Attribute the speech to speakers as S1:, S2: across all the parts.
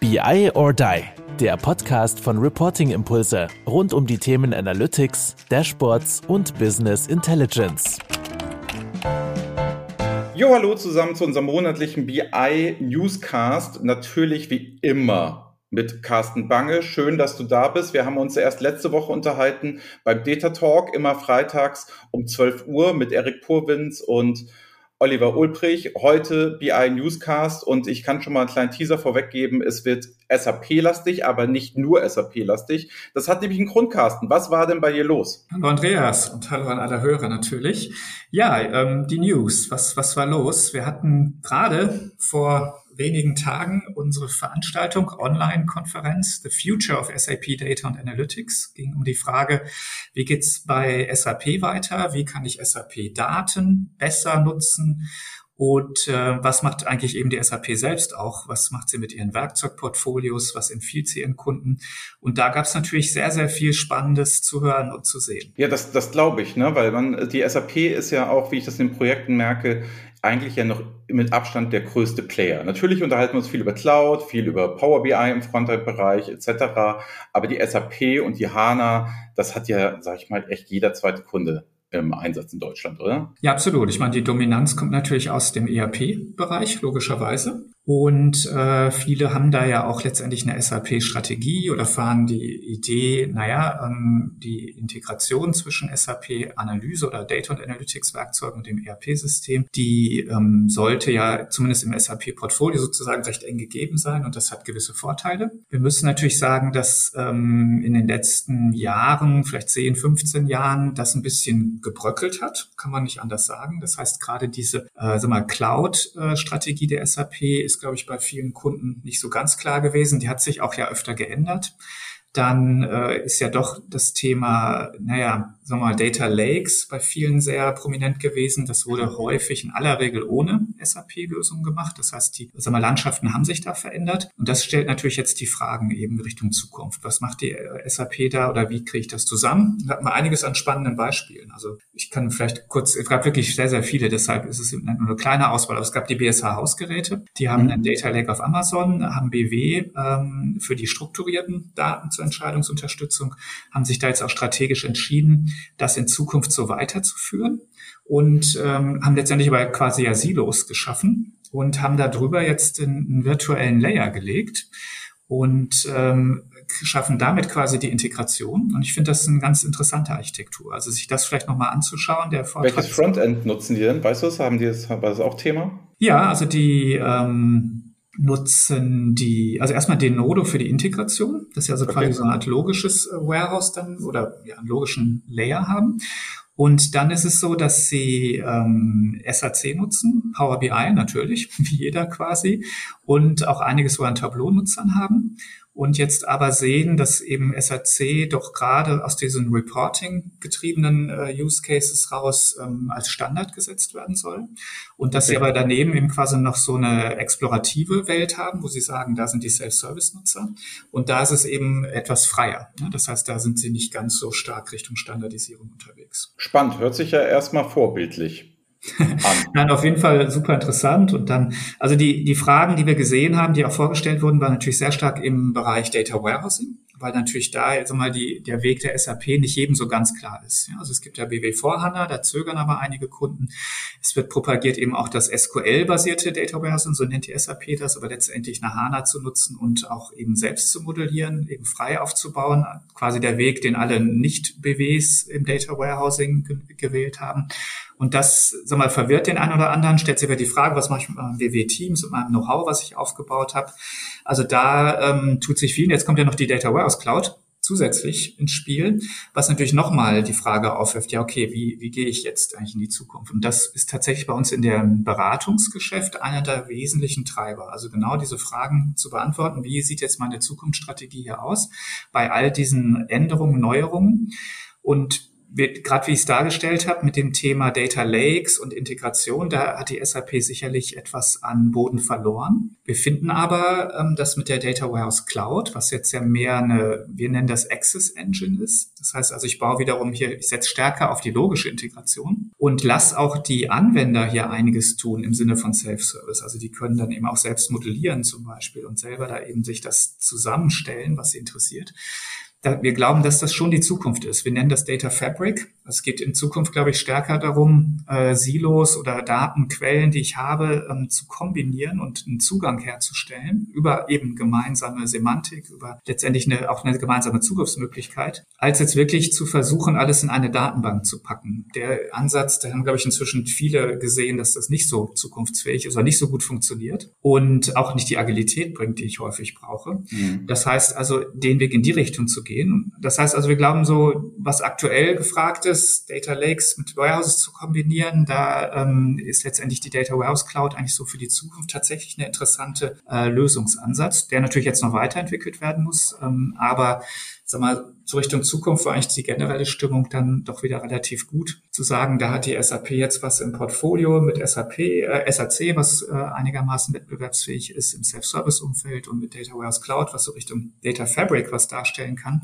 S1: BI or Die, der Podcast von Reporting Impulse rund um die Themen Analytics, Dashboards und Business Intelligence.
S2: Jo, hallo zusammen zu unserem monatlichen BI Newscast. Natürlich wie immer mit Carsten Bange. Schön, dass du da bist. Wir haben uns erst letzte Woche unterhalten beim Data Talk, immer freitags um 12 Uhr mit Erik Purwins und Oliver Ulbrich, heute BI Newscast und ich kann schon mal einen kleinen Teaser vorweggeben. Es wird SAP-lastig, aber nicht nur SAP-lastig. Das hat nämlich einen Grund, Carsten. Was war denn bei dir los?
S3: Hallo Andreas und hallo an alle Hörer natürlich. Ja, ähm, die News. Was, was war los? Wir hatten gerade vor wenigen Tagen unsere Veranstaltung, Online-Konferenz, The Future of SAP Data and Analytics, ging um die Frage, wie geht's bei SAP weiter? Wie kann ich SAP-Daten besser nutzen? Und äh, was macht eigentlich eben die SAP selbst auch? Was macht sie mit ihren Werkzeugportfolios? Was empfiehlt sie ihren Kunden? Und da gab es natürlich sehr, sehr viel Spannendes zu hören und zu sehen.
S2: Ja, das, das glaube ich, ne? weil man, die SAP ist ja auch, wie ich das in den Projekten merke, eigentlich ja noch mit Abstand der größte Player. Natürlich unterhalten wir uns viel über Cloud, viel über Power BI im Frontend-Bereich etc. Aber die SAP und die HANA, das hat ja, sag ich mal, echt jeder zweite Kunde im Einsatz in Deutschland, oder?
S3: Ja, absolut. Ich meine, die Dominanz kommt natürlich aus dem ERP-Bereich, logischerweise. Und äh, viele haben da ja auch letztendlich eine SAP-Strategie oder fahren die Idee, naja, ähm, die Integration zwischen SAP-Analyse oder Data- und Analytics-Werkzeugen und dem ERP-System, die ähm, sollte ja zumindest im SAP-Portfolio sozusagen recht eng gegeben sein und das hat gewisse Vorteile. Wir müssen natürlich sagen, dass ähm, in den letzten Jahren, vielleicht 10, 15 Jahren, das ein bisschen gebröckelt hat, kann man nicht anders sagen. Das heißt, gerade diese äh, sag mal, Cloud-Strategie der SAP ist glaube ich, bei vielen Kunden nicht so ganz klar gewesen. Die hat sich auch ja öfter geändert. Dann äh, ist ja doch das Thema, naja, sagen wir mal, Data Lakes bei vielen sehr prominent gewesen. Das wurde häufig in aller Regel ohne SAP-Lösung gemacht. Das heißt, die sagen wir, Landschaften haben sich da verändert. Und das stellt natürlich jetzt die Fragen eben Richtung Zukunft. Was macht die äh, SAP da oder wie kriege ich das zusammen? Da hatten wir einiges an spannenden Beispielen. Also ich kann vielleicht kurz, es gab wirklich sehr, sehr viele, deshalb ist es nur eine kleine Auswahl. Aber es gab die BSH-Hausgeräte, die haben mhm. einen Data Lake auf Amazon, haben BW ähm, für die strukturierten Daten zur Entscheidungsunterstützung, haben sich da jetzt auch strategisch entschieden, das in Zukunft so weiterzuführen und ähm, haben letztendlich aber quasi ja Silos geschaffen und haben darüber jetzt einen, virtuellen Layer gelegt und ähm, schaffen damit quasi die Integration. Und ich finde das eine ganz interessante Architektur. Also sich das vielleicht nochmal anzuschauen. Der
S2: Vortrag Welches Frontend nutzen die denn? Weißt du das? Haben die das, war das auch Thema?
S3: Ja, also die ähm, nutzen die, also erstmal den Nodo für die Integration. Das ist ja so okay. quasi so eine Art logisches äh, Warehouse dann oder ja, einen logischen Layer haben. Und dann ist es so, dass sie ähm, SAC nutzen, Power BI natürlich, wie jeder quasi, und auch einiges so an Tableau-Nutzern haben und jetzt aber sehen, dass eben SAC doch gerade aus diesen Reporting getriebenen äh, Use Cases raus ähm, als Standard gesetzt werden soll und dass okay. sie aber daneben eben quasi noch so eine explorative Welt haben, wo sie sagen, da sind die Self-Service-Nutzer und da ist es eben etwas freier. Ne? Das heißt, da sind sie nicht ganz so stark Richtung Standardisierung unterwegs.
S2: Spannend, hört sich ja erstmal vorbildlich
S3: Nein, auf jeden Fall super interessant. Und dann, also die, die Fragen, die wir gesehen haben, die auch vorgestellt wurden, waren natürlich sehr stark im Bereich Data Warehousing, weil natürlich da jetzt mal die, der Weg der SAP nicht jedem so ganz klar ist. Ja, also es gibt ja BW vor HANA, da zögern aber einige Kunden. Es wird propagiert eben auch das SQL-basierte Data Warehousing, so nennt die SAP das, aber letztendlich eine HANA zu nutzen und auch eben selbst zu modellieren, eben frei aufzubauen. Quasi der Weg, den alle Nicht-BWs im Data Warehousing gewählt haben. Und das, sag mal, verwirrt den einen oder anderen, stellt sich aber die Frage, was mache ich mit meinem WW-Teams, mit meinem Know-how, was ich aufgebaut habe. Also da ähm, tut sich viel. Jetzt kommt ja noch die Data Warehouse Cloud zusätzlich ins Spiel, was natürlich nochmal die Frage aufwirft, ja, okay, wie, wie gehe ich jetzt eigentlich in die Zukunft? Und das ist tatsächlich bei uns in dem Beratungsgeschäft einer der wesentlichen Treiber. Also genau diese Fragen zu beantworten, wie sieht jetzt meine Zukunftsstrategie hier aus bei all diesen Änderungen, Neuerungen? Und gerade wie ich es dargestellt habe mit dem Thema Data Lakes und Integration, da hat die SAP sicherlich etwas an Boden verloren. Wir finden aber, ähm, dass mit der Data Warehouse Cloud, was jetzt ja mehr eine, wir nennen das Access Engine ist, das heißt also, ich baue wiederum hier, ich setze stärker auf die logische Integration und lass auch die Anwender hier einiges tun im Sinne von Self-Service. Also die können dann eben auch selbst modellieren zum Beispiel und selber da eben sich das zusammenstellen, was sie interessiert wir glauben, dass das schon die Zukunft ist. Wir nennen das Data Fabric. Es geht in Zukunft, glaube ich, stärker darum, äh, Silos oder Datenquellen, die ich habe, ähm, zu kombinieren und einen Zugang herzustellen über eben gemeinsame Semantik, über letztendlich eine, auch eine gemeinsame Zugriffsmöglichkeit, als jetzt wirklich zu versuchen, alles in eine Datenbank zu packen. Der Ansatz, da haben, glaube ich, inzwischen viele gesehen, dass das nicht so zukunftsfähig ist oder nicht so gut funktioniert und auch nicht die Agilität bringt, die ich häufig brauche. Mhm. Das heißt also, den Weg in die Richtung zu gehen, gehen. Das heißt also, wir glauben so, was aktuell gefragt ist, Data Lakes mit Warehouses zu kombinieren, da ähm, ist letztendlich die Data Warehouse Cloud eigentlich so für die Zukunft tatsächlich eine interessante äh, Lösungsansatz, der natürlich jetzt noch weiterentwickelt werden muss, ähm, aber sag mal, so Richtung Zukunft war eigentlich die generelle Stimmung dann doch wieder relativ gut. Zu sagen, da hat die SAP jetzt was im Portfolio mit SAP, äh, SAC, was äh, einigermaßen wettbewerbsfähig ist im Self-Service-Umfeld und mit Data Warehouse Cloud, was so Richtung Data Fabric was darstellen kann,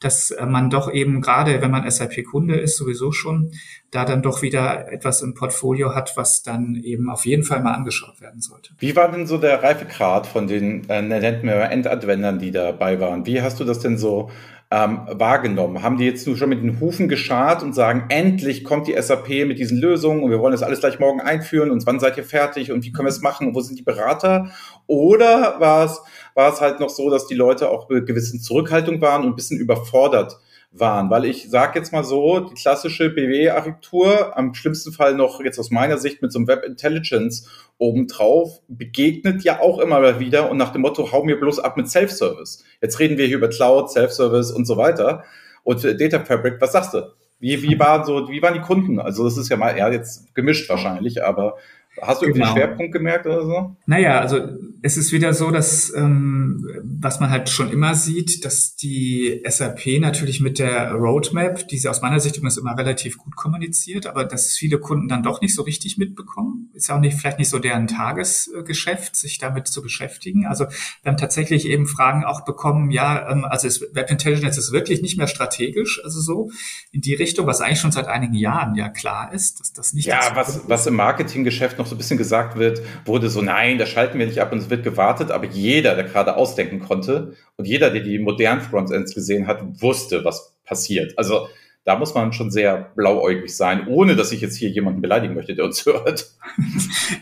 S3: dass äh, man doch eben gerade, wenn man SAP-Kunde ist, sowieso schon, da dann doch wieder etwas im Portfolio hat, was dann eben auf jeden Fall mal angeschaut werden sollte.
S2: Wie war denn so der Reifegrad von den äh, nennt Endanwendern, die dabei waren? Wie hast du das denn so ähm, wahrgenommen? Haben die jetzt nur schon mit den Hufen geschart und sagen, endlich kommt die SAP mit diesen Lösungen und wir wollen das alles gleich morgen einführen und wann seid ihr fertig und wie können wir es machen und wo sind die Berater? Oder war es, war es halt noch so, dass die Leute auch mit gewissen Zurückhaltung waren und ein bisschen überfordert waren. Weil ich sage jetzt mal so, die klassische BW-Architektur, am schlimmsten Fall noch jetzt aus meiner Sicht mit so einem Web Intelligence obendrauf, begegnet ja auch immer wieder und nach dem Motto, hau mir bloß ab mit Self-Service. Jetzt reden wir hier über Cloud, Self-Service und so weiter. Und Data Fabric, was sagst du? Wie, wie, waren so, wie waren die Kunden? Also das ist ja mal, ja, jetzt gemischt wahrscheinlich, aber Hast du irgendwie genau. einen Schwerpunkt gemerkt oder so?
S3: Naja, also es ist wieder so, dass ähm, was man halt schon immer sieht, dass die SAP natürlich mit der Roadmap, die sie aus meiner Sicht übrigens immer relativ gut kommuniziert, aber dass viele Kunden dann doch nicht so richtig mitbekommen. Ist ja auch nicht vielleicht nicht so deren Tagesgeschäft, sich damit zu beschäftigen. Also wir haben tatsächlich eben Fragen auch bekommen, ja, ähm, also ist Web Intelligence ist wirklich nicht mehr strategisch, also so in die Richtung, was eigentlich schon seit einigen Jahren ja klar ist, dass das nicht.
S2: Ja, was, was im Marketinggeschäft noch noch so ein bisschen gesagt wird, wurde so, nein, da schalten wir nicht ab und es wird gewartet, aber jeder, der gerade ausdenken konnte und jeder, der die modernen Frontends gesehen hat, wusste, was passiert. Also da muss man schon sehr blauäugig sein, ohne dass ich jetzt hier jemanden beleidigen möchte, der uns hört.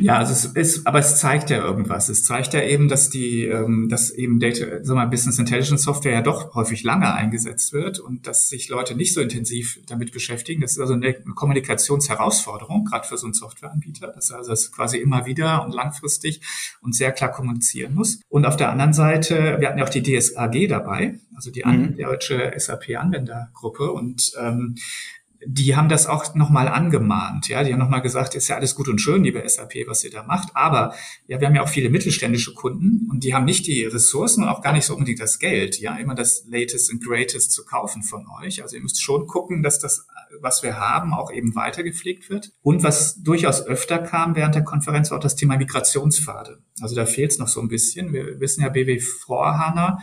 S3: Ja, also es ist, aber es zeigt ja irgendwas. Es zeigt ja eben, dass die, ähm, dass eben Data, wir mal, Business Intelligence Software ja doch häufig lange eingesetzt wird und dass sich Leute nicht so intensiv damit beschäftigen. Das ist also eine Kommunikationsherausforderung, gerade für so einen Softwareanbieter, dass er also das quasi immer wieder und langfristig und sehr klar kommunizieren muss. Und auf der anderen Seite, wir hatten ja auch die DSAG dabei, also die mhm. deutsche SAP-Anwendergruppe und ähm, die haben das auch nochmal angemahnt. Ja, die haben nochmal gesagt, ist ja alles gut und schön, liebe SAP, was ihr da macht. Aber ja, wir haben ja auch viele mittelständische Kunden und die haben nicht die Ressourcen und auch gar nicht so unbedingt das Geld, ja, immer das Latest and Greatest zu kaufen von euch. Also ihr müsst schon gucken, dass das, was wir haben, auch eben weitergepflegt wird. Und was durchaus öfter kam während der Konferenz, war auch das Thema Migrationspfade. Also da fehlt es noch so ein bisschen. Wir wissen ja, BW Vorhana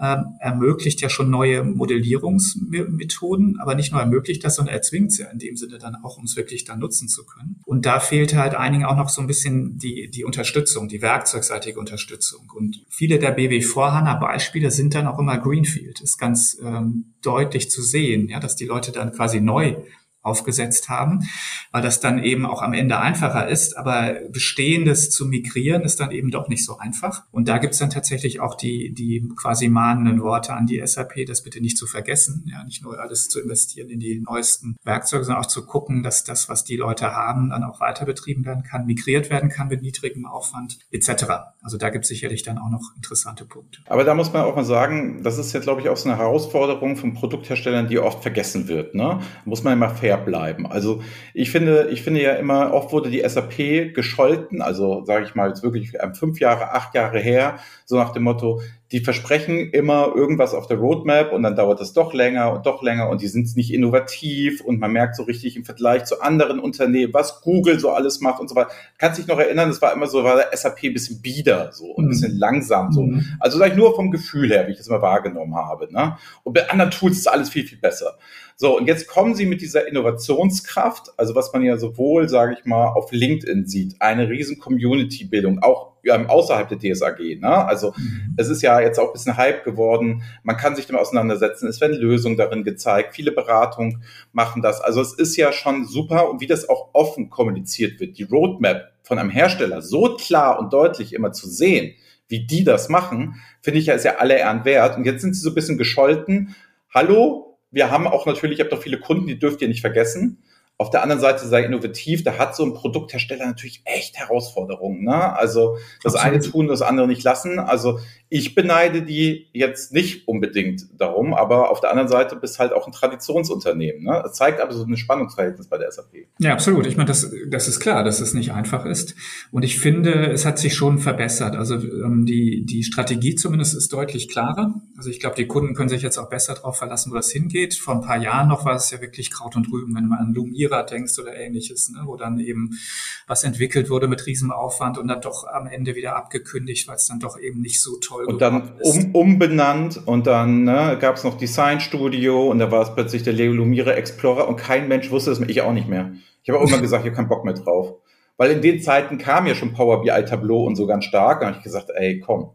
S3: ähm, ermöglicht ja schon neue Modellierungsmethoden, aber nicht nur ermöglicht das, sondern erzwingt sie ja in dem Sinne dann auch, um es wirklich dann nutzen zu können. Und da fehlt halt einigen auch noch so ein bisschen die, die Unterstützung, die werkzeugseitige Unterstützung. Und viele der BW Vorhana Beispiele sind dann auch immer Greenfield, ist ganz ähm, deutlich zu sehen, ja, dass die Leute dann quasi neu aufgesetzt haben, weil das dann eben auch am Ende einfacher ist. Aber Bestehendes zu migrieren ist dann eben doch nicht so einfach. Und da gibt's dann tatsächlich auch die, die quasi mahnenden Worte an die SAP, das bitte nicht zu vergessen. Ja, nicht nur alles zu investieren in die neuesten Werkzeuge, sondern auch zu gucken, dass das, was die Leute haben, dann auch weiter betrieben werden kann, migriert werden kann mit niedrigem Aufwand etc. Also da gibt's sicherlich dann auch noch interessante Punkte.
S2: Aber da muss man auch mal sagen, das ist jetzt, glaube ich, auch so eine Herausforderung von Produktherstellern, die oft vergessen wird. Ne? Muss man immer fair fair bleiben. Also ich finde, ich finde ja immer, oft wurde die SAP gescholten, also sage ich mal jetzt wirklich fünf Jahre, acht Jahre her, so nach dem Motto, die versprechen immer irgendwas auf der Roadmap und dann dauert es doch länger und doch länger und die sind nicht innovativ und man merkt so richtig im Vergleich zu anderen Unternehmen, was Google so alles macht und so weiter. Kannst dich noch erinnern, das war immer so, war der SAP ein bisschen bieder so und ein bisschen mhm. langsam so. Mhm. Also sag ich nur vom Gefühl her, wie ich das immer wahrgenommen habe. Ne? Und bei anderen Tools ist alles viel, viel besser. So, und jetzt kommen sie mit dieser Innovationskraft, also was man ja sowohl, sage ich mal, auf LinkedIn sieht, eine riesen Community-Bildung, auch außerhalb der DSAG. Ne? Also mhm. es ist ja jetzt auch ein bisschen Hype geworden. Man kann sich damit auseinandersetzen. Es werden Lösungen darin gezeigt. Viele Beratungen machen das. Also es ist ja schon super und wie das auch offen kommuniziert wird. Die Roadmap von einem Hersteller so klar und deutlich immer zu sehen, wie die das machen, finde ich ja ist ja alle Ehren wert. Und jetzt sind sie so ein bisschen gescholten. Hallo, wir haben auch natürlich, ihr habt doch viele Kunden, die dürft ihr nicht vergessen. Auf der anderen Seite sei innovativ, da hat so ein Produkthersteller natürlich echt Herausforderungen. Ne? Also das Absolut. eine tun, das andere nicht lassen. Also ich beneide die jetzt nicht unbedingt darum, aber auf der anderen Seite bist halt auch ein Traditionsunternehmen. Ne? Das zeigt aber so ein Spannungsverhältnis bei der SAP.
S3: Ja, absolut. Ich meine, das, das ist klar, dass es nicht einfach ist. Und ich finde, es hat sich schon verbessert. Also ähm, die, die Strategie zumindest ist deutlich klarer. Also ich glaube, die Kunden können sich jetzt auch besser darauf verlassen, wo das hingeht. Vor ein paar Jahren noch war es ja wirklich Kraut und Rüben, wenn mal an Lumira denkst oder ähnliches, ne? wo dann eben was entwickelt wurde mit Riesenaufwand und dann doch am Ende wieder abgekündigt, weil es dann doch eben nicht so toll
S2: Und dann um, umbenannt und dann ne, gab es noch Design Studio und da war es plötzlich der Leo Lumire Explorer und kein Mensch wusste es, ich auch nicht mehr. Ich habe auch immer gesagt, ich habe keinen Bock mehr drauf. Weil in den Zeiten kam ja schon Power BI Tableau und so ganz stark. Da habe ich gesagt, ey, komm,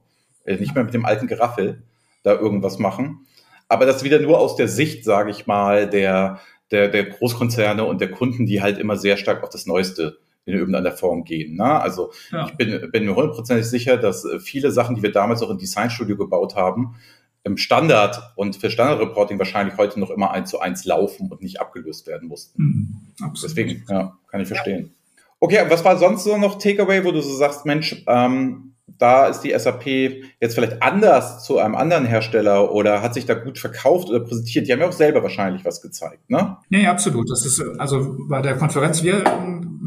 S2: nicht mehr mit dem alten Geraffel da irgendwas machen. Aber das wieder nur aus der Sicht, sage ich mal, der, der, der Großkonzerne und der Kunden, die halt immer sehr stark auf das Neueste in irgendeiner Form gehen. Ne? Also ja. ich bin, bin mir hundertprozentig sicher, dass äh, viele Sachen, die wir damals auch im Designstudio gebaut haben, im Standard und für Standardreporting wahrscheinlich heute noch immer eins zu eins laufen und nicht abgelöst werden mussten. Mhm, Deswegen, ja, kann ich verstehen. Ja. Okay, was war sonst so noch Takeaway, wo du so sagst, Mensch, ähm, da ist die SAP jetzt vielleicht anders zu einem anderen Hersteller oder hat sich da gut verkauft oder präsentiert? Die haben ja auch selber wahrscheinlich was gezeigt, ne?
S3: Nee, absolut. Das ist also bei der Konferenz, wir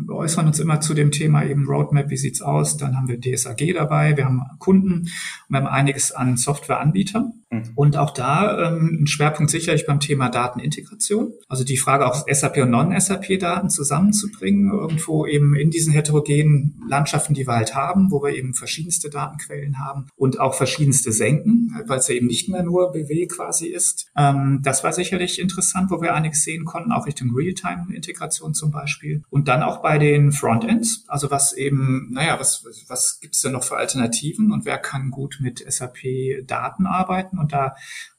S3: äußern uns immer zu dem Thema eben Roadmap, wie sieht's aus? Dann haben wir DSAG dabei, wir haben Kunden und wir haben einiges an Softwareanbietern. Mhm. Und auch da ähm, ein Schwerpunkt sicherlich beim Thema Datenintegration. Also die Frage auch SAP und Non-SAP-Daten zusammenzubringen, irgendwo eben in diesen heterogenen Landschaften, die wir halt haben, wo wir eben verschiedenste Datenquellen haben und auch verschiedenste Senken, weil es ja eben nicht mehr nur BW quasi ist. Ähm, das war sicherlich interessant, wo wir einiges sehen konnten, auch Richtung Realtime-Integration zum Beispiel. Und dann auch bei den Frontends, also was eben, naja, was, was gibt es denn noch für Alternativen und wer kann gut mit SAP-Daten arbeiten? Und da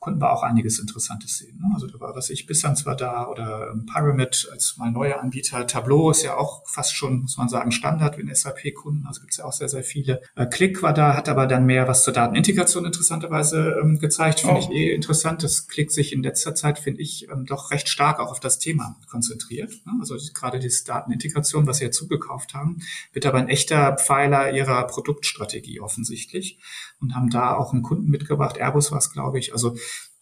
S3: konnten wir auch einiges Interessantes sehen. Ne? Also da war, was ich, Bissans war da oder ähm, Pyramid als mal neuer Anbieter. Tableau ist ja auch fast schon, muss man sagen, Standard in SAP-Kunden. Also gibt es ja auch sehr, sehr viele. Äh, Click war da, hat aber dann mehr was zur Datenintegration interessanterweise ähm, gezeigt. Finde oh. ich eh interessant. Das Click sich in letzter Zeit, finde ich, ähm, doch recht stark auch auf das Thema konzentriert. Ne? Also gerade diese Datenintegration, was sie ja zugekauft haben, wird aber ein echter Pfeiler ihrer Produktstrategie offensichtlich und haben da auch einen Kunden mitgebracht. Airbus war es, glaube ich. Also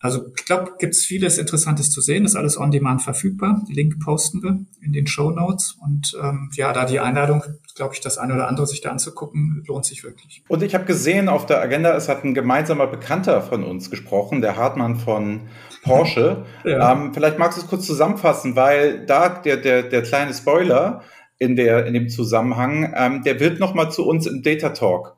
S3: also ich glaube, gibt es vieles Interessantes zu sehen. Ist alles on demand verfügbar. Link posten wir in den Show Notes. Und ähm, ja, da die Einladung, glaube ich, das eine oder andere sich da anzugucken, lohnt sich wirklich.
S2: Und ich habe gesehen auf der Agenda, es hat ein gemeinsamer Bekannter von uns gesprochen, der Hartmann von Porsche. ja. ähm, vielleicht magst du es kurz zusammenfassen, weil da der, der, der kleine Spoiler in, der, in dem Zusammenhang, ähm, der wird nochmal zu uns im Data Talk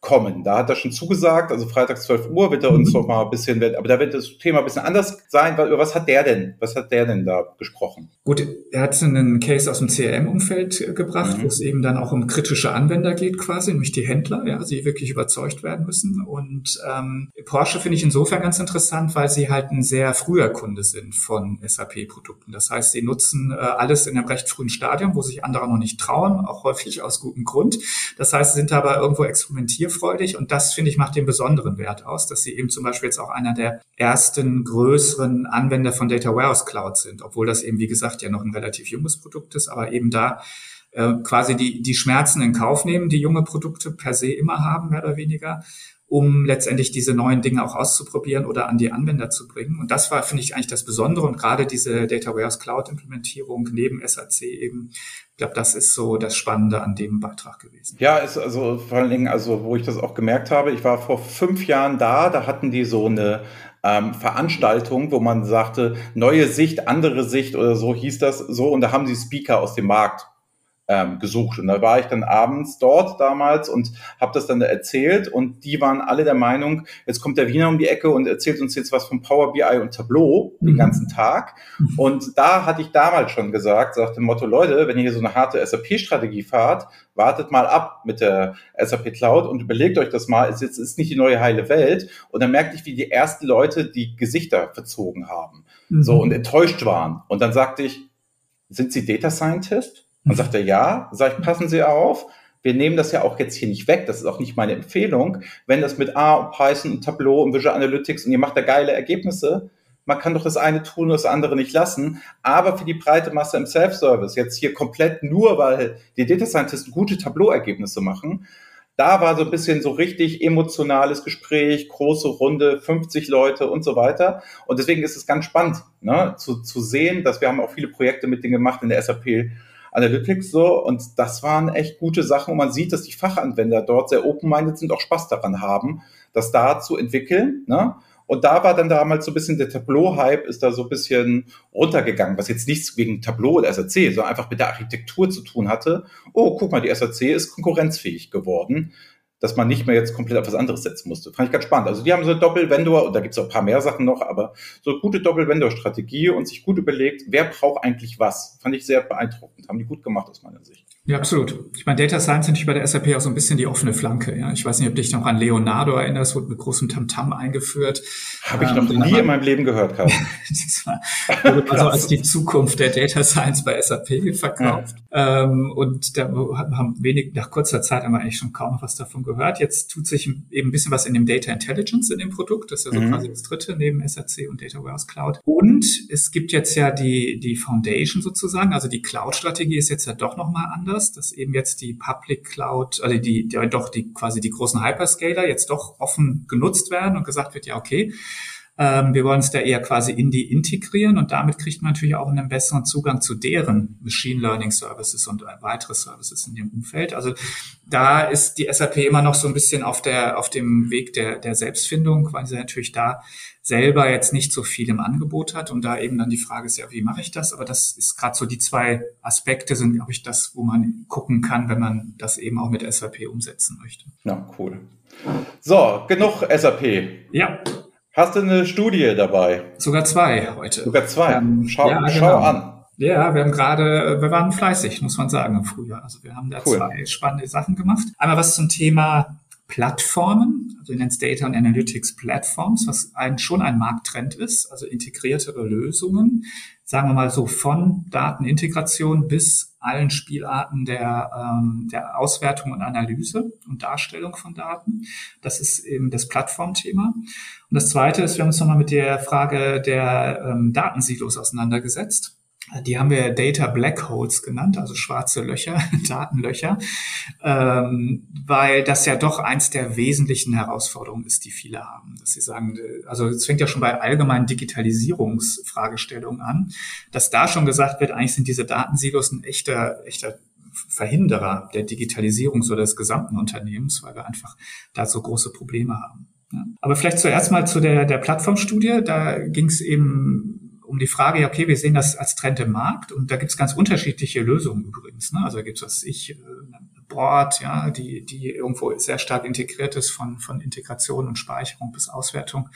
S2: kommen. Da hat er schon zugesagt, also freitags 12 Uhr wird er uns mhm. noch mal ein bisschen, aber da wird das Thema ein bisschen anders sein. Über was hat der denn, was hat der denn da gesprochen?
S3: Gut, er hat einen Case aus dem CRM-Umfeld äh, gebracht, mhm. wo es eben dann auch um kritische Anwender geht quasi, nämlich die Händler, ja, die wirklich überzeugt werden müssen. Und ähm, Porsche finde ich insofern ganz interessant, weil sie halt ein sehr früher Kunde sind von SAP-Produkten. Das heißt, sie nutzen äh, alles in einem recht frühen Stadium, wo sich andere noch nicht trauen, auch häufig aus gutem Grund. Das heißt, sie sind aber irgendwo experimentiert experimentierfreudig und das, finde ich, macht den besonderen Wert aus, dass sie eben zum Beispiel jetzt auch einer der ersten größeren Anwender von Data Warehouse Cloud sind, obwohl das eben, wie gesagt, ja noch ein relativ junges Produkt ist, aber eben da äh, quasi die, die Schmerzen in Kauf nehmen, die junge Produkte per se immer haben, mehr oder weniger um letztendlich diese neuen Dinge auch auszuprobieren oder an die Anwender zu bringen. Und das war, finde ich, eigentlich das Besondere und gerade diese Data Warehouse Cloud Implementierung neben SAC eben, ich glaube, das ist so das Spannende an dem Beitrag gewesen.
S2: Ja, ist also vor allen Dingen, also wo ich das auch gemerkt habe, ich war vor fünf Jahren da, da hatten die so eine ähm, Veranstaltung, wo man sagte, neue Sicht, andere Sicht oder so hieß das so und da haben sie Speaker aus dem Markt ähm, gesucht. Und da war ich dann abends dort damals und habe das dann erzählt und die waren alle der Meinung, jetzt kommt der Wiener um die Ecke und erzählt uns jetzt was von Power BI und Tableau mhm. den ganzen Tag. Mhm. Und da hatte ich damals schon gesagt, sagte dem Motto, Leute, wenn ihr hier so eine harte SAP-Strategie fahrt, wartet mal ab mit der SAP Cloud und überlegt euch das mal, es ist, ist nicht die neue heile Welt. Und dann merkte ich, wie die ersten Leute die Gesichter verzogen haben. Mhm. So und enttäuscht waren. Und dann sagte ich, sind Sie Data Scientist? Und sagt er, ja, sag ich, passen Sie auf, wir nehmen das ja auch jetzt hier nicht weg, das ist auch nicht meine Empfehlung. Wenn das mit A und Python und Tableau und Visual Analytics und ihr macht da geile Ergebnisse, man kann doch das eine tun und das andere nicht lassen. Aber für die breite Masse im Self-Service, jetzt hier komplett nur, weil die Data Scientists gute Tableau-Ergebnisse machen, da war so ein bisschen so richtig emotionales Gespräch, große Runde, 50 Leute und so weiter. Und deswegen ist es ganz spannend ne, zu, zu sehen, dass wir haben auch viele Projekte mit denen gemacht in der SAP Analytics so. Und das waren echt gute Sachen. Und man sieht, dass die Fachanwender dort sehr open-minded sind, auch Spaß daran haben, das da zu entwickeln. Ne? Und da war dann damals so ein bisschen der Tableau-Hype ist da so ein bisschen runtergegangen, was jetzt nichts wegen Tableau oder SAC, sondern einfach mit der Architektur zu tun hatte. Oh, guck mal, die SAC ist konkurrenzfähig geworden dass man nicht mehr jetzt komplett auf was anderes setzen musste. Fand ich ganz spannend. Also die haben so eine Doppel-Vendor, und da gibt es auch ein paar mehr Sachen noch, aber so gute Doppel-Vendor-Strategie und sich gut überlegt, wer braucht eigentlich was. Fand ich sehr beeindruckend. Haben die gut gemacht aus meiner Sicht.
S3: Ja, absolut. Ich meine, Data Science ist natürlich bei der SAP auch so ein bisschen die offene Flanke. Ja. Ich weiß nicht, ob dich noch an Leonardo erinnerst, wurde mit großem Tamtam -Tam eingeführt.
S2: Habe ich noch ähm, nie in meinem Leben gehört, Karl.
S3: das war, wurde also als die Zukunft der Data Science bei SAP verkauft. Ja. Ähm, und da haben wenig, nach kurzer Zeit haben wir eigentlich schon kaum was davon gehört. Jetzt tut sich eben ein bisschen was in dem Data Intelligence in dem Produkt. Das ist ja so mhm. quasi das dritte neben SAC und Data Warehouse Cloud. Und es gibt jetzt ja die, die Foundation sozusagen. Also die Cloud-Strategie ist jetzt ja doch nochmal anders, dass eben jetzt die Public Cloud, also die, die doch die quasi die großen Hyperscaler jetzt doch offen genutzt werden und gesagt wird, ja, okay, wir wollen es da eher quasi in die integrieren und damit kriegt man natürlich auch einen besseren Zugang zu deren Machine Learning Services und weitere Services in dem Umfeld. Also da ist die SAP immer noch so ein bisschen auf der, auf dem Weg der, der Selbstfindung, weil sie natürlich da selber jetzt nicht so viel im Angebot hat und da eben dann die Frage ist ja, wie mache ich das? Aber das ist gerade so die zwei Aspekte sind, glaube ich, das, wo man gucken kann, wenn man das eben auch mit SAP umsetzen möchte.
S2: Ja, cool. So, genug SAP.
S3: Ja.
S2: Hast du eine Studie dabei?
S3: Sogar zwei heute.
S2: Sogar zwei. Ähm, schau, ja, schau genau. an.
S3: Ja, wir haben gerade, wir waren fleißig, muss man sagen, im Frühjahr. Also wir haben da cool. zwei spannende Sachen gemacht. Einmal was zum Thema Plattformen, also es Data and Analytics Platforms, was ein, schon ein Markttrend ist, also integriertere Lösungen, sagen wir mal so von Datenintegration bis allen Spielarten der, ähm, der Auswertung und Analyse und Darstellung von Daten. Das ist eben das Plattformthema. Und das Zweite ist, wir haben uns nochmal mit der Frage der ähm, Datensilos auseinandergesetzt. Die haben wir Data Black Holes genannt, also schwarze Löcher, Datenlöcher, ähm, weil das ja doch eins der wesentlichen Herausforderungen ist, die viele haben. Dass sie sagen, also es fängt ja schon bei allgemeinen Digitalisierungsfragestellungen an, dass da schon gesagt wird, eigentlich sind diese Datensilos ein echter, echter Verhinderer der Digitalisierung so des gesamten Unternehmens, weil wir einfach da so große Probleme haben. Aber vielleicht zuerst mal zu der, der Plattformstudie. Da ging es eben um die Frage, ja, okay, wir sehen das als Trend im Markt und da gibt es ganz unterschiedliche Lösungen übrigens. Ne? Also da gibt es, was ich, äh, Board, ja, die, die irgendwo sehr stark integriert ist von, von Integration und Speicherung bis Auswertung.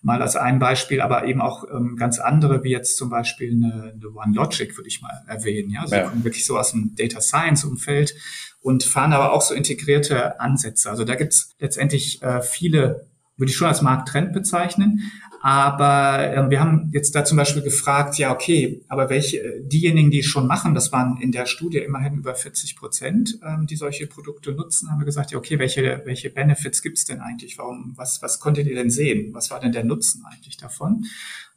S3: Mal als ein Beispiel, aber eben auch ähm, ganz andere, wie jetzt zum Beispiel eine, eine OneLogic, würde ich mal erwähnen. Ja, also ja. kommen wirklich so aus dem Data Science Umfeld und fahren aber auch so integrierte Ansätze. Also da gibt es letztendlich äh, viele würde ich schon als Markttrend bezeichnen. Aber äh, wir haben jetzt da zum Beispiel gefragt, ja, okay, aber welche, diejenigen, die es schon machen, das waren in der Studie immerhin über 40 Prozent, ähm, die solche Produkte nutzen, haben wir gesagt, ja, okay, welche, welche Benefits gibt's denn eigentlich? Warum, was, was konntet ihr denn sehen? Was war denn der Nutzen eigentlich davon?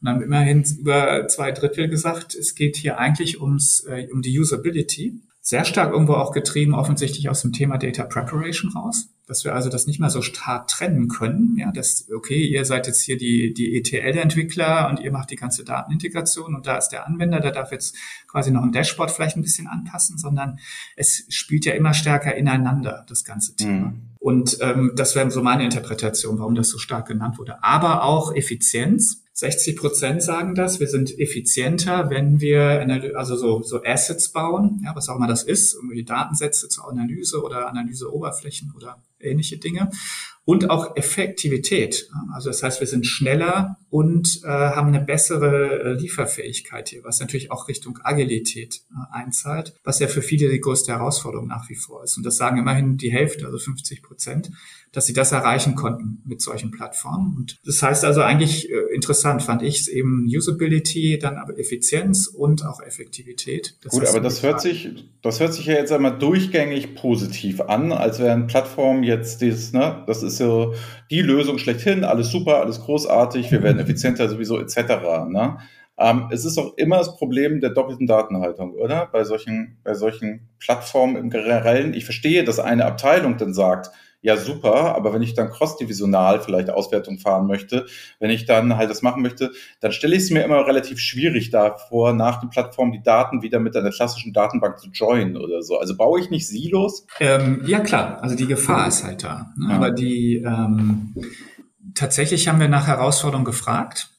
S3: Und haben immerhin über zwei Drittel gesagt, es geht hier eigentlich ums, äh, um die Usability sehr stark irgendwo auch getrieben, offensichtlich aus dem Thema Data Preparation raus. dass wir also das nicht mehr so hart trennen können. Ja, dass, okay, ihr seid jetzt hier die, die ETL-Entwickler und ihr macht die ganze Datenintegration und da ist der Anwender, der darf jetzt quasi noch ein Dashboard vielleicht ein bisschen anpassen, sondern es spielt ja immer stärker ineinander, das ganze Thema. Mhm. Und ähm, das wäre so meine Interpretation, warum das so stark genannt wurde. Aber auch Effizienz. 60 Prozent sagen das. Wir sind effizienter, wenn wir also so, so Assets bauen, ja, was auch immer das ist, irgendwie Datensätze zur Analyse oder Analyseoberflächen oder ähnliche Dinge und auch Effektivität. Also das heißt, wir sind schneller und äh, haben eine bessere äh, Lieferfähigkeit hier, was natürlich auch Richtung Agilität äh, einzahlt, was ja für viele die größte Herausforderung nach wie vor ist. Und das sagen immerhin die Hälfte, also 50 Prozent, dass sie das erreichen konnten mit solchen Plattformen. Und das heißt also eigentlich äh, interessant, fand ich es eben Usability, dann aber Effizienz und auch Effektivität.
S2: Das Gut, aber das hört sich, das hört sich ja jetzt einmal durchgängig positiv an, als wären Plattformen jetzt dieses, ne, das ist so die Lösung schlechthin, alles super, alles großartig, wir werden effizienter sowieso etc. Ne? Ähm, es ist auch immer das Problem der doppelten Datenhaltung, oder? Bei solchen, bei solchen Plattformen im Generellen. Ich verstehe, dass eine Abteilung dann sagt, ja super, aber wenn ich dann cross-divisional vielleicht Auswertung fahren möchte, wenn ich dann halt das machen möchte, dann stelle ich es mir immer relativ schwierig davor, nach der Plattform die Daten wieder mit einer klassischen Datenbank zu joinen oder so. Also baue ich nicht Silos?
S3: Ähm, ja klar, also die Gefahr ist halt da. Ne? Ja. Aber die ähm, tatsächlich haben wir nach Herausforderungen gefragt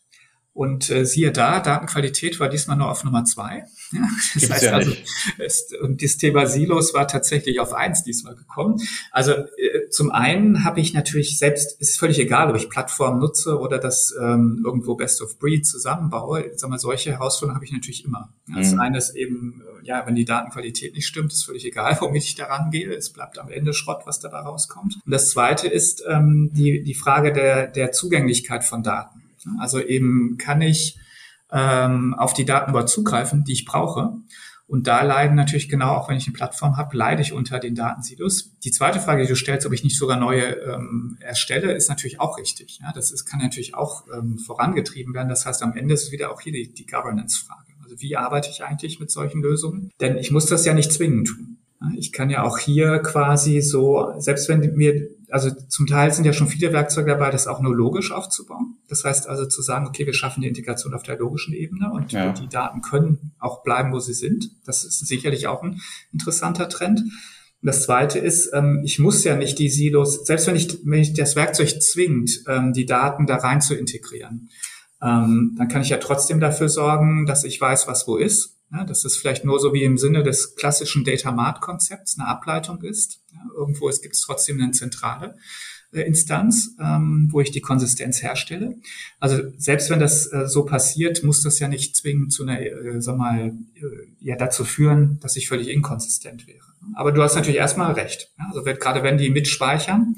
S3: und äh, siehe da, Datenqualität war diesmal nur auf Nummer zwei. Ja, das Gibt's heißt ja also, es, und das Thema Silos war tatsächlich auf eins diesmal gekommen. Also äh, zum einen habe ich natürlich selbst, ist völlig egal, ob ich Plattformen nutze oder das ähm, irgendwo Best of Breed zusammenbaue. Sag mal, solche Herausforderungen habe ich natürlich immer. Ja, das mhm. eine ist eben, äh, ja, wenn die Datenqualität nicht stimmt, ist völlig egal, womit ich daran gehe. Es bleibt am Ende Schrott, was dabei rauskommt. Und das zweite ist ähm, die, die Frage der, der Zugänglichkeit von Daten. Also eben kann ich ähm, auf die Daten überhaupt zugreifen, die ich brauche. Und da leiden natürlich genau, auch wenn ich eine Plattform habe, leide ich unter den Datensilos. Die zweite Frage, die du stellst, ob ich nicht sogar neue ähm, erstelle, ist natürlich auch richtig. Ja, das ist, kann natürlich auch ähm, vorangetrieben werden. Das heißt, am Ende ist es wieder auch hier die, die Governance-Frage. Also wie arbeite ich eigentlich mit solchen Lösungen? Denn ich muss das ja nicht zwingend tun. Ich kann ja auch hier quasi so, selbst wenn mir, also zum Teil sind ja schon viele Werkzeuge dabei, das auch nur logisch aufzubauen. Das heißt also zu sagen, okay, wir schaffen die Integration auf der logischen Ebene und ja. die Daten können auch bleiben, wo sie sind. Das ist sicherlich auch ein interessanter Trend. Das zweite ist, ähm, ich muss ja nicht die Silos, selbst wenn ich, wenn ich das Werkzeug zwingt, ähm, die Daten da rein zu integrieren, ähm, dann kann ich ja trotzdem dafür sorgen, dass ich weiß, was wo ist ja, dass es vielleicht nur so wie im Sinne des klassischen Data Mart Konzepts eine Ableitung ist. Ja, irgendwo gibt es trotzdem eine zentrale äh, Instanz, ähm, wo ich die Konsistenz herstelle. Also selbst wenn das äh, so passiert, muss das ja nicht zwingend zu einer, äh, sag mal, äh, ja dazu führen, dass ich völlig inkonsistent wäre. Aber du hast natürlich erstmal recht. Ja, also gerade wenn die mitspeichern,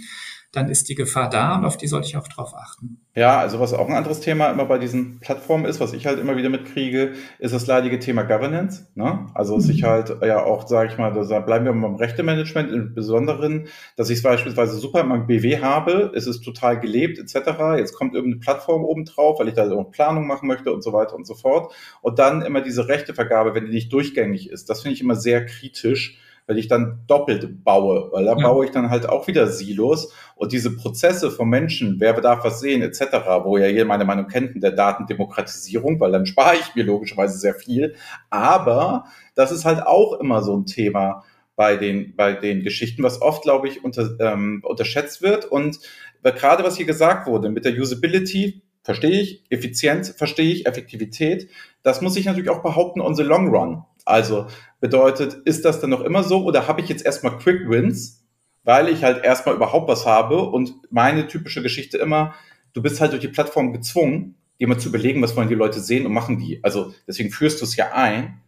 S3: dann ist die Gefahr da und auf die sollte ich auch drauf achten.
S2: Ja, also was auch ein anderes Thema immer bei diesen Plattformen ist, was ich halt immer wieder mitkriege, ist das leidige Thema Governance. Ne? Also mhm. sich halt ja auch, sage ich mal, da bleiben wir beim Rechtemanagement im Besonderen, dass ich es beispielsweise super in meinem BW habe, es ist total gelebt etc. Jetzt kommt irgendeine Plattform oben drauf, weil ich da auch Planung machen möchte und so weiter und so fort. Und dann immer diese Rechtevergabe, wenn die nicht durchgängig ist, das finde ich immer sehr kritisch weil ich dann doppelt baue, weil da ja. baue ich dann halt auch wieder Silos und diese Prozesse von Menschen, wer darf was sehen, etc., wo ja jeder meine Meinung kennt, in der Datendemokratisierung, weil dann spare ich mir logischerweise sehr viel, aber das ist halt auch immer so ein Thema bei den, bei den Geschichten, was oft, glaube ich, unter, ähm, unterschätzt wird und gerade was hier gesagt wurde mit der Usability, verstehe ich, Effizienz verstehe ich, Effektivität, das muss ich natürlich auch behaupten on the long run. Also bedeutet, ist das dann noch immer so oder habe ich jetzt erstmal Quick Wins, weil ich halt erstmal überhaupt was habe und meine typische Geschichte immer, du bist halt durch die Plattform gezwungen, dir mal zu überlegen, was wollen die Leute sehen und machen die. Also deswegen führst du es ja ein.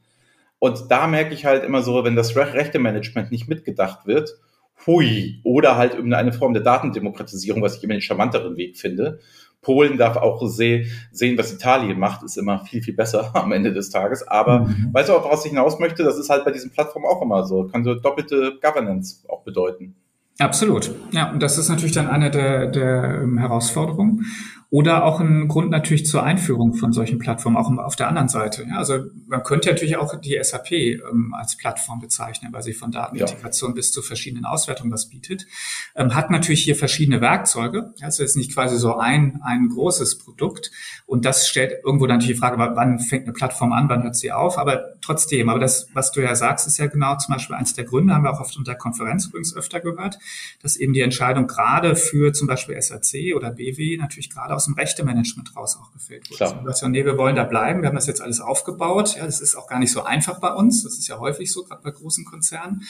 S2: Und da merke ich halt immer so, wenn das rechte Management nicht mitgedacht wird, hui, oder halt irgendeine Form der Datendemokratisierung, was ich immer den charmanteren Weg finde. Polen darf auch seh, sehen, was Italien macht, ist immer viel, viel besser am Ende des Tages. Aber mhm. weißt du auch, was ich hinaus möchte? Das ist halt bei diesen Plattformen auch immer so. Kann so doppelte Governance auch bedeuten.
S3: Absolut. Ja, und das ist natürlich dann eine der, der ähm, Herausforderungen. Oder auch ein Grund natürlich zur Einführung von solchen Plattformen, auch auf der anderen Seite. Ja, also man könnte natürlich auch die SAP ähm, als Plattform bezeichnen, weil sie von Datenintegration ja. bis zu verschiedenen Auswertungen was bietet. Ähm, hat natürlich hier verschiedene Werkzeuge. Also ist nicht quasi so ein, ein großes Produkt. Und das stellt irgendwo natürlich die Frage, wann fängt eine Plattform an, wann hört sie auf? Aber trotzdem, aber das, was du ja sagst, ist ja genau zum Beispiel eins der Gründe, haben wir auch oft unter Konferenz übrigens öfter gehört, dass eben die Entscheidung gerade für zum Beispiel SAC oder BW natürlich gerade aus dem Rechtemanagement raus auch gefällt wurde. Klar. Also, nee, wir wollen da bleiben, wir haben das jetzt alles aufgebaut. Ja, das ist auch gar nicht so einfach bei uns. Das ist ja häufig so, gerade bei großen Konzernen.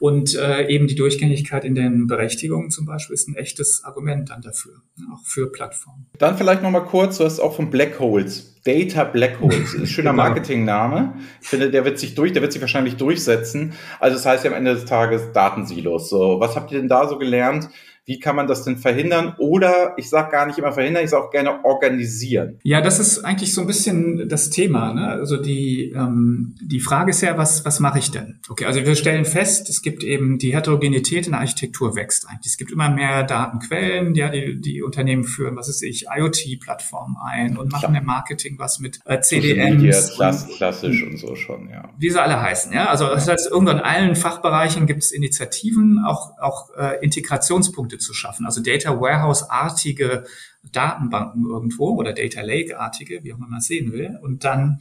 S3: Und äh, eben die Durchgängigkeit in den Berechtigungen zum Beispiel ist ein echtes Argument dann dafür, auch für Plattformen.
S2: Dann vielleicht nochmal kurz, du hast auch von Black Holes Data Black Holes. Ein schöner genau. Marketingname. Ich finde, der wird sich durch, der wird sich wahrscheinlich durchsetzen. Also das heißt ja am Ende des Tages Datensilos. So, was habt ihr denn da so gelernt? Wie kann man das denn verhindern? Oder ich sage gar nicht immer verhindern, ich sage auch gerne organisieren.
S3: Ja, das ist eigentlich so ein bisschen das Thema. Ne? Also die, ähm, die Frage ist ja, was, was mache ich denn? Okay, also wir stellen fest, es gibt eben die Heterogenität in der Architektur wächst eigentlich. Es gibt immer mehr Datenquellen, ja, die, die Unternehmen führen, was weiß ich, IoT-Plattformen ein und machen im Marketing was mit äh, CDNs.
S2: Klass, klassisch und so schon, ja.
S3: Wie sie alle heißen, ja. Also das heißt, irgendwann in allen Fachbereichen gibt es Initiativen, auch, auch äh, Integrationspunkte Punkte zu schaffen. Also Data Warehouse-artige Datenbanken irgendwo oder Data Lake-artige, wie auch immer man das sehen will. Und dann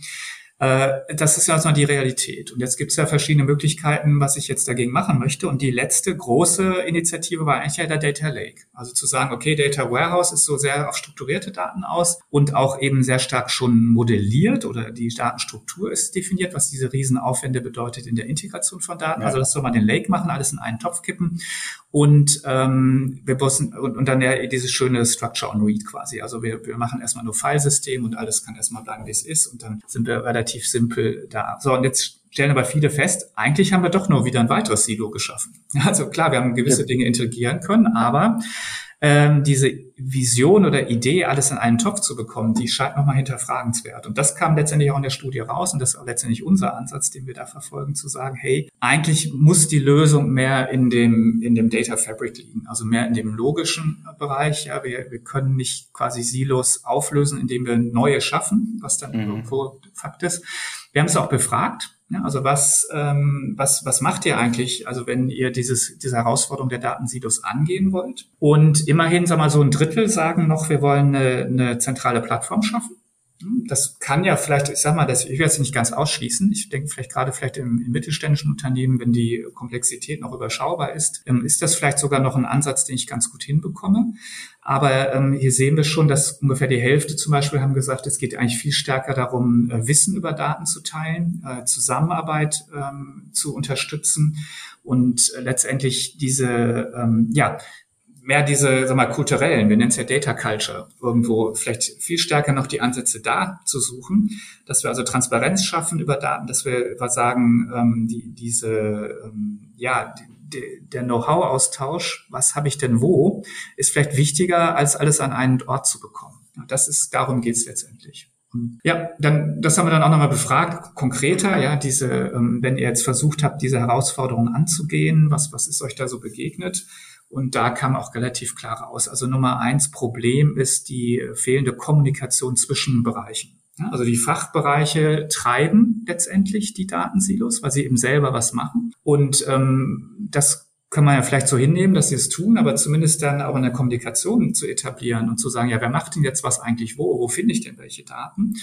S3: das ist ja erstmal die Realität. Und jetzt gibt es ja verschiedene Möglichkeiten, was ich jetzt dagegen machen möchte. Und die letzte große Initiative war eigentlich ja der Data Lake. Also zu sagen, okay, Data Warehouse ist so sehr auf strukturierte Daten aus und auch eben sehr stark schon modelliert oder die Datenstruktur ist definiert, was diese Riesenaufwände bedeutet in der Integration von Daten. Ja. Also das soll man den Lake machen, alles in einen Topf kippen und ähm, wir müssen, und, und dann ja dieses schöne Structure on Read quasi. Also wir, wir machen erstmal nur Filesystem und alles kann erstmal bleiben, wie es ist und dann sind wir relativ simpel da. So, und jetzt stellen aber viele fest, eigentlich haben wir doch nur wieder ein weiteres Silo geschaffen. Also klar, wir haben gewisse. Dinge integrieren können, aber ähm, diese Vision oder Idee, alles in einen Topf zu bekommen, die scheint nochmal hinterfragenswert. Und das kam letztendlich auch in der Studie raus und das ist auch letztendlich unser Ansatz, den wir da verfolgen, zu sagen, hey, eigentlich muss die Lösung mehr in dem, in dem Data Fabric liegen, also mehr in dem logischen Bereich. Ja, wir, wir können nicht quasi Silos auflösen, indem wir neue schaffen, was dann mhm. irgendwo Fakt ist. Wir haben es auch befragt ja, also was, ähm, was, was macht ihr eigentlich, also wenn ihr dieses, diese Herausforderung der Datensilos angehen wollt? Und immerhin, sag mal, so ein Drittel sagen noch, wir wollen eine, eine zentrale Plattform schaffen. Das kann ja vielleicht, ich sag mal, das, ich will es nicht ganz ausschließen. Ich denke vielleicht gerade vielleicht im, im, mittelständischen Unternehmen, wenn die Komplexität noch überschaubar ist, ähm, ist das vielleicht sogar noch ein Ansatz, den ich ganz gut hinbekomme. Aber ähm, hier sehen wir schon, dass ungefähr die Hälfte zum Beispiel haben gesagt, es geht eigentlich viel stärker darum, äh, Wissen über Daten zu teilen, äh, Zusammenarbeit ähm, zu unterstützen und äh, letztendlich diese, ähm, ja, mehr diese, sag mal, kulturellen, wir nennen es ja Data Culture, irgendwo vielleicht viel stärker noch die Ansätze da zu suchen, dass wir also Transparenz schaffen über Daten, dass wir sagen, ähm, die, diese, ähm, ja, die, der Know-how-Austausch, was habe ich denn wo, ist vielleicht wichtiger, als alles an einen Ort zu bekommen. Das ist, darum geht es letztendlich. Ja, dann, das haben wir dann auch nochmal befragt, konkreter, ja, diese, ähm, wenn ihr jetzt versucht habt, diese Herausforderungen anzugehen, was, was ist euch da so begegnet? Und da kam auch relativ klar raus. Also Nummer eins Problem ist die fehlende Kommunikation zwischen Bereichen. Also die Fachbereiche treiben letztendlich die Datensilos, weil sie eben selber was machen. Und ähm, das kann man ja vielleicht so hinnehmen, dass sie es tun, aber zumindest dann auch in der Kommunikation zu etablieren und zu sagen, ja, wer macht denn jetzt was eigentlich wo? Wo finde ich denn welche Daten?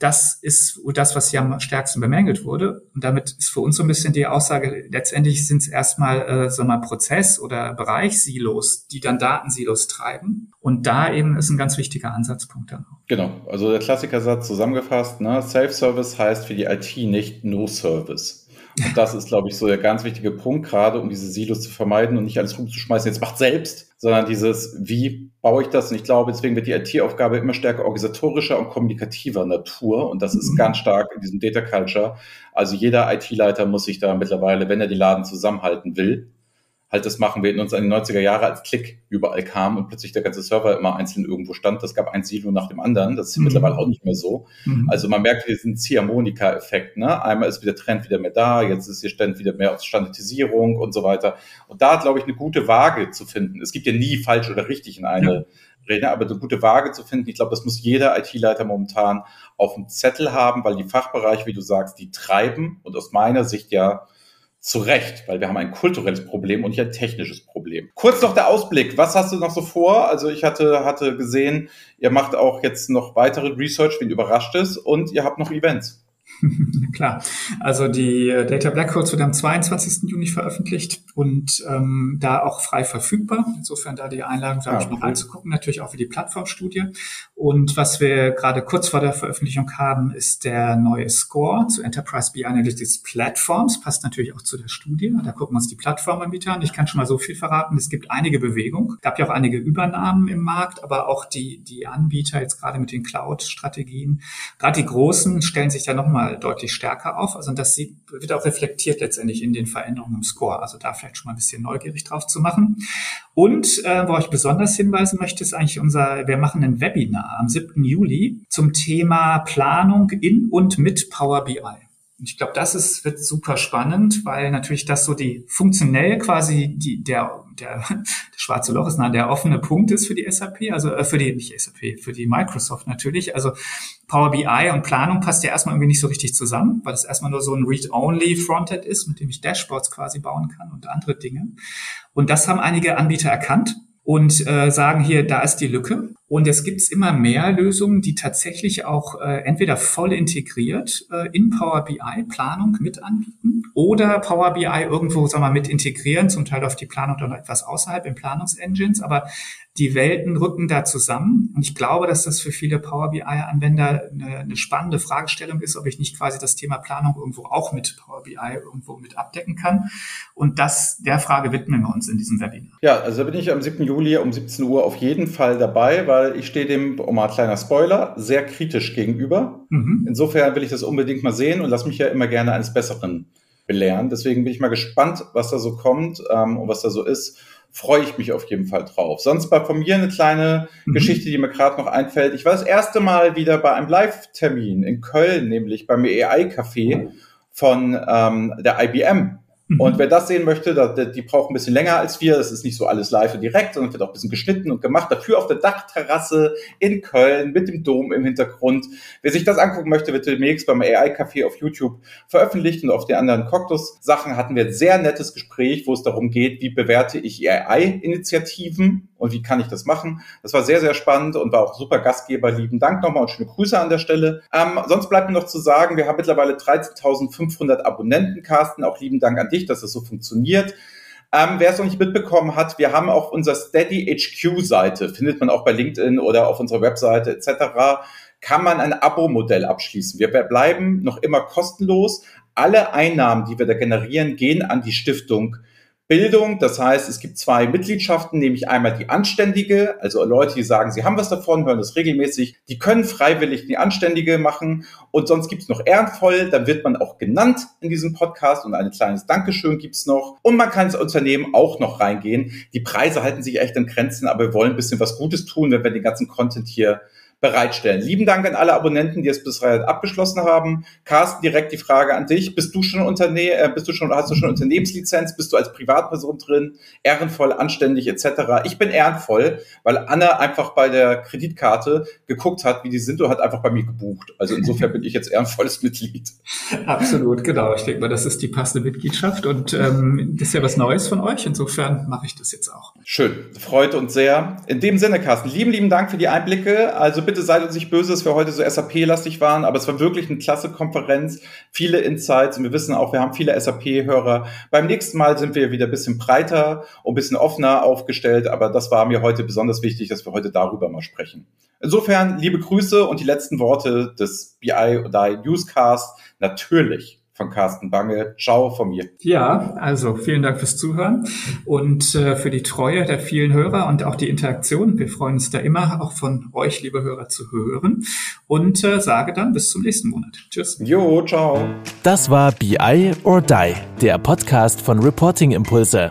S3: Das ist das, was hier am stärksten bemängelt wurde. Und damit ist für uns so ein bisschen die Aussage, letztendlich sind es erstmal, äh, wir mal, Prozess- oder Bereichssilos, die dann Datensilos treiben. Und da eben ist ein ganz wichtiger Ansatzpunkt dann auch.
S2: Genau. Also der Klassikersatz zusammengefasst, ne? Self-Service heißt für die IT nicht No-Service. Und das ist, glaube ich, so der ganz wichtige Punkt, gerade um diese Silos zu vermeiden und nicht alles rumzuschmeißen, jetzt macht selbst, sondern dieses, wie baue ich das? Und ich glaube, deswegen wird die IT-Aufgabe immer stärker organisatorischer und kommunikativer Natur. Und das ist mhm. ganz stark in diesem Data Culture. Also jeder IT-Leiter muss sich da mittlerweile, wenn er die Laden zusammenhalten will, halt das machen wir in uns in den 90er Jahre als Klick überall kam und plötzlich der ganze Server immer einzeln irgendwo stand. Das gab ein Silo nach dem anderen. Das ist mhm. mittlerweile auch nicht mehr so. Mhm. Also man merkt diesen Ziehharmonika-Effekt. Ne? Einmal ist wieder Trend wieder mehr da, jetzt ist hier Stand wieder mehr auf Standardisierung und so weiter. Und da, glaube ich, eine gute Waage zu finden. Es gibt ja nie falsch oder richtig in eine ja. Rede, aber eine gute Waage zu finden. Ich glaube, das muss jeder IT-Leiter momentan auf dem Zettel haben, weil die Fachbereiche, wie du sagst, die treiben und aus meiner Sicht ja zu Recht, weil wir haben ein kulturelles Problem und nicht ein technisches Problem. Kurz noch der Ausblick. Was hast du noch so vor? Also ich hatte, hatte gesehen, ihr macht auch jetzt noch weitere Research, wen überrascht ist und ihr habt noch Events.
S3: Klar. Also die äh, Data Black Codes wird am 22. Juni veröffentlicht und ähm, da auch frei verfügbar. Insofern da die Einladung, sage ah, ich, noch reinzugucken, natürlich auch für die Plattformstudie. Und was wir gerade kurz vor der Veröffentlichung haben, ist der neue Score zu Enterprise BI Analytics Platforms. Passt natürlich auch zu der Studie. Da gucken wir uns die Plattformanbieter an. Ich kann schon mal so viel verraten. Es gibt einige Bewegung. Es gab ja auch einige Übernahmen im Markt, aber auch die, die Anbieter jetzt gerade mit den Cloud-Strategien, gerade die großen stellen sich da nochmal nochmal deutlich stärker auf. Also das sieht, wird auch reflektiert letztendlich in den Veränderungen im Score. Also da vielleicht schon mal ein bisschen neugierig drauf zu machen. Und äh, wo ich besonders hinweisen möchte, ist eigentlich unser, wir machen ein Webinar am 7. Juli zum Thema Planung in und mit Power BI. Und ich glaube, das ist, wird super spannend, weil natürlich das so die funktionell quasi die, der, der, der schwarze Loch ist, na, der offene Punkt ist für die SAP, also äh, für die, nicht SAP, für die Microsoft natürlich. Also Power BI und Planung passt ja erstmal irgendwie nicht so richtig zusammen, weil es erstmal nur so ein Read-Only Frontend ist, mit dem ich Dashboards quasi bauen kann und andere Dinge. Und das haben einige Anbieter erkannt und äh, sagen hier, da ist die Lücke. Und es gibt immer mehr Lösungen, die tatsächlich auch äh, entweder voll integriert äh, in Power BI Planung mit anbieten oder Power BI irgendwo, sagen wir mal, mit integrieren. Zum Teil auf die Planung dann etwas außerhalb in Planungsengines. Aber die Welten rücken da zusammen. Und ich glaube, dass das für viele Power BI-Anwender eine, eine, spannende Fragestellung ist, ob ich nicht quasi das Thema Planung irgendwo auch mit Power BI irgendwo mit abdecken kann. Und das, der Frage widmen wir uns in diesem Webinar.
S2: Ja, also da bin ich am 7. Juli um 17 Uhr auf jeden Fall dabei, weil ich stehe dem, um mal ein kleiner Spoiler, sehr kritisch gegenüber. Mhm. Insofern will ich das unbedingt mal sehen und lass mich ja immer gerne eines Besseren belehren. Deswegen bin ich mal gespannt, was da so kommt ähm, und was da so ist freue ich mich auf jeden Fall drauf. Sonst war von mir eine kleine mhm. Geschichte, die mir gerade noch einfällt. Ich war das erste Mal wieder bei einem Live-Termin in Köln, nämlich beim AI-Café von ähm, der IBM. Mhm. Und wer das sehen möchte, da, die braucht ein bisschen länger als wir. Das ist nicht so alles live und direkt, sondern wird auch ein bisschen geschnitten und gemacht. Dafür auf der Dachterrasse in Köln mit dem Dom im Hintergrund. Wer sich das angucken möchte, wird demnächst beim AI-Café auf YouTube veröffentlicht und auf den anderen Coctus-Sachen hatten wir ein sehr nettes Gespräch, wo es darum geht, wie bewerte ich AI-Initiativen und wie kann ich das machen. Das war sehr, sehr spannend und war auch super Gastgeber. Lieben Dank nochmal und schöne Grüße an der Stelle. Ähm, sonst bleibt mir noch zu sagen, wir haben mittlerweile 13.500 Abonnenten, Carsten. Auch lieben Dank an dich, dass das so funktioniert. Ähm, wer es noch nicht mitbekommen hat, wir haben auf unserer Steady HQ Seite, findet man auch bei LinkedIn oder auf unserer Webseite etc., kann man ein Abo-Modell abschließen. Wir bleiben noch immer kostenlos. Alle Einnahmen, die wir da generieren, gehen an die Stiftung Bildung. Das heißt, es gibt zwei Mitgliedschaften, nämlich einmal die Anständige, also Leute, die sagen, sie haben was davon, hören das regelmäßig, die können freiwillig die Anständige machen. Und sonst gibt es noch ehrenvoll, dann wird man auch genannt in diesem Podcast und ein kleines Dankeschön gibt's noch. Und man kann ins Unternehmen auch noch reingehen. Die Preise halten sich echt in Grenzen, aber wir wollen ein bisschen was Gutes tun, wenn wir den ganzen Content hier bereitstellen. Lieben Dank an alle Abonnenten, die es bisher abgeschlossen haben. Carsten, direkt die Frage an dich. Bist du schon Unterne äh, bist du schon, hast du schon Unternehmenslizenz? Bist du als Privatperson drin? Ehrenvoll, anständig, etc. Ich bin ehrenvoll, weil Anna einfach bei der Kreditkarte geguckt hat, wie die sind und hat einfach bei mir gebucht. Also insofern bin ich jetzt ehrenvolles Mitglied.
S3: Absolut, genau. Ich denke mal, das ist die passende Mitgliedschaft und ähm, das ist ja was Neues von euch. Insofern mache ich das jetzt auch.
S2: Schön, freut uns sehr. In dem Sinne, Carsten, lieben, lieben Dank für die Einblicke. Also bitte seid uns nicht böse, dass wir heute so SAP-lastig waren, aber es war wirklich eine klasse Konferenz, viele Insights und wir wissen auch, wir haben viele SAP-Hörer. Beim nächsten Mal sind wir wieder ein bisschen breiter und ein bisschen offener aufgestellt, aber das war mir heute besonders wichtig, dass wir heute darüber mal sprechen. Insofern liebe Grüße und die letzten Worte des BI oder Newscast natürlich von Carsten Bange. Ciao von mir.
S3: Ja, also vielen Dank fürs Zuhören und äh, für die Treue der vielen Hörer und auch die Interaktion. Wir freuen uns da immer, auch von euch, liebe Hörer, zu hören und äh, sage dann bis zum nächsten Monat. Tschüss.
S2: Jo, ciao.
S1: Das war BI or Die, der Podcast von Reporting Impulse.